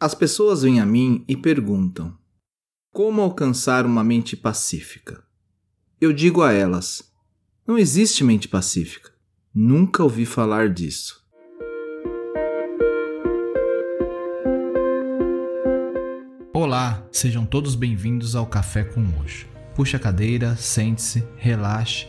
As pessoas vêm a mim e perguntam: como alcançar uma mente pacífica? Eu digo a elas: não existe mente pacífica. Nunca ouvi falar disso. Olá, sejam todos bem-vindos ao Café com Mocho. Puxe a cadeira, sente-se, relaxe,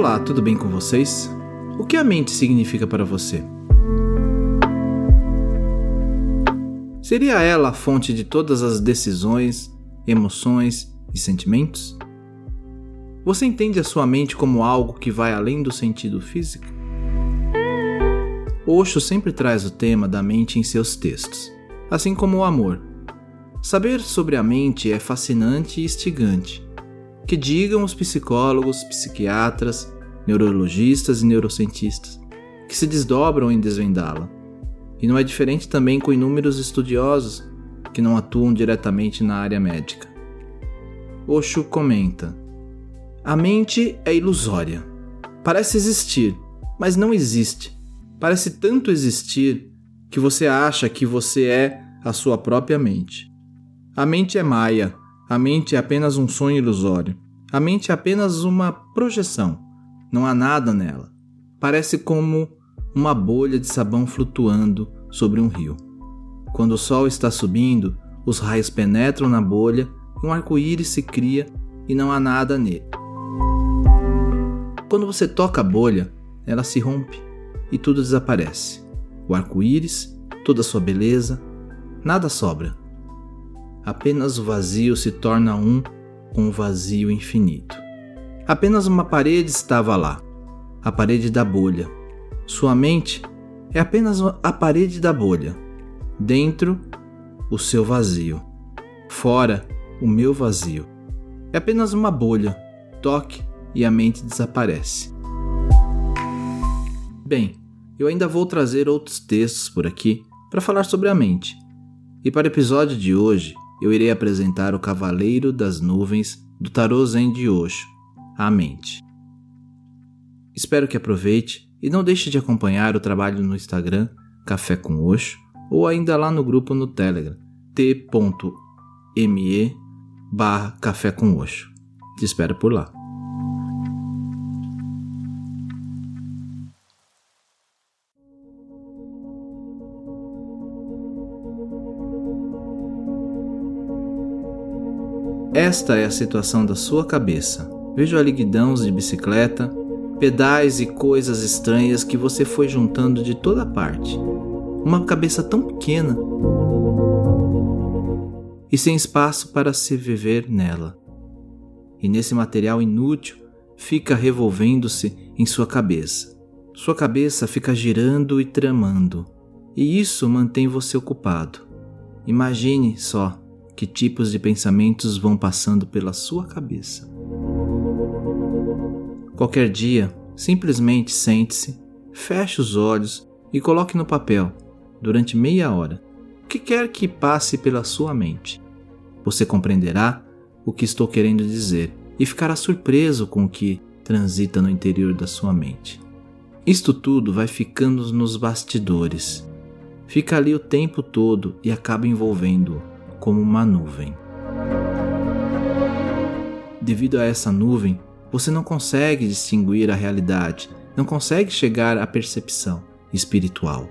Olá, tudo bem com vocês? O que a mente significa para você? Seria ela a fonte de todas as decisões, emoções e sentimentos? Você entende a sua mente como algo que vai além do sentido físico? Osho sempre traz o tema da mente em seus textos, assim como o amor. Saber sobre a mente é fascinante e instigante que digam os psicólogos, psiquiatras, neurologistas e neurocientistas, que se desdobram em desvendá-la. E não é diferente também com inúmeros estudiosos que não atuam diretamente na área médica. Osho comenta: A mente é ilusória. Parece existir, mas não existe. Parece tanto existir que você acha que você é a sua própria mente. A mente é maia, a mente é apenas um sonho ilusório. A mente é apenas uma projeção. Não há nada nela. Parece como uma bolha de sabão flutuando sobre um rio. Quando o sol está subindo, os raios penetram na bolha e um arco-íris se cria e não há nada nele. Quando você toca a bolha, ela se rompe e tudo desaparece. O arco-íris, toda a sua beleza, nada sobra apenas o vazio se torna um com o vazio infinito. Apenas uma parede estava lá, a parede da bolha. Sua mente é apenas a parede da bolha. Dentro, o seu vazio. Fora, o meu vazio. É apenas uma bolha. Toque e a mente desaparece. Bem, eu ainda vou trazer outros textos por aqui para falar sobre a mente. E para o episódio de hoje, eu irei apresentar o Cavaleiro das Nuvens do Tarô Zen de Osho, a mente. Espero que aproveite e não deixe de acompanhar o trabalho no Instagram Café com Osho ou ainda lá no grupo no Telegram t.me barra Café com Osho. Te espero por lá. Esta é a situação da sua cabeça. Vejo ali guidãos de bicicleta, pedais e coisas estranhas que você foi juntando de toda parte. Uma cabeça tão pequena e sem espaço para se viver nela. E nesse material inútil fica revolvendo-se em sua cabeça. Sua cabeça fica girando e tramando, e isso mantém você ocupado. Imagine só que tipos de pensamentos vão passando pela sua cabeça. Qualquer dia, simplesmente sente-se, feche os olhos e coloque no papel, durante meia hora, o que quer que passe pela sua mente. Você compreenderá o que estou querendo dizer e ficará surpreso com o que transita no interior da sua mente. Isto tudo vai ficando nos bastidores. Fica ali o tempo todo e acaba envolvendo-o como uma nuvem. Devido a essa nuvem, você não consegue distinguir a realidade, não consegue chegar à percepção espiritual.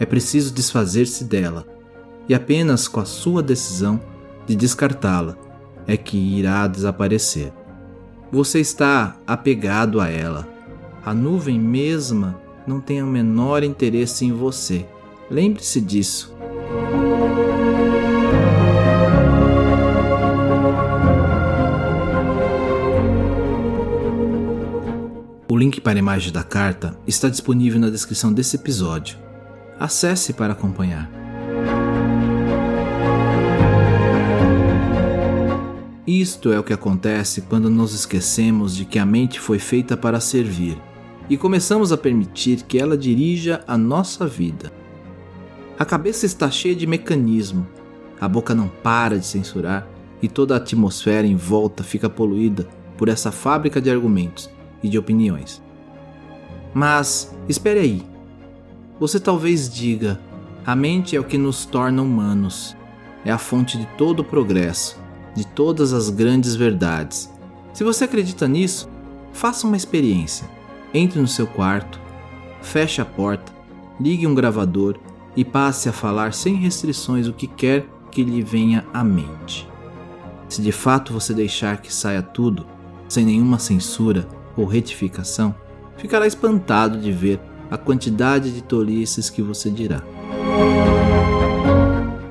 É preciso desfazer-se dela, e apenas com a sua decisão de descartá-la é que irá desaparecer. Você está apegado a ela. A nuvem mesma não tem o menor interesse em você. Lembre-se disso. Link para a imagem da carta está disponível na descrição desse episódio. Acesse para acompanhar. Isto é o que acontece quando nos esquecemos de que a mente foi feita para servir e começamos a permitir que ela dirija a nossa vida. A cabeça está cheia de mecanismo, a boca não para de censurar e toda a atmosfera em volta fica poluída por essa fábrica de argumentos e de opiniões. Mas espere aí. Você talvez diga: a mente é o que nos torna humanos, é a fonte de todo o progresso, de todas as grandes verdades. Se você acredita nisso, faça uma experiência. Entre no seu quarto, feche a porta, ligue um gravador e passe a falar sem restrições o que quer que lhe venha à mente. Se de fato você deixar que saia tudo, sem nenhuma censura ou retificação, ficará espantado de ver a quantidade de tolices que você dirá.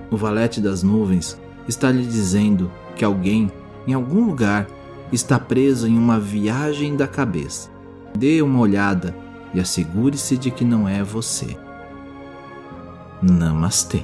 O valete das nuvens está lhe dizendo que alguém, em algum lugar, está preso em uma viagem da cabeça. Dê uma olhada e assegure-se de que não é você. Namastê.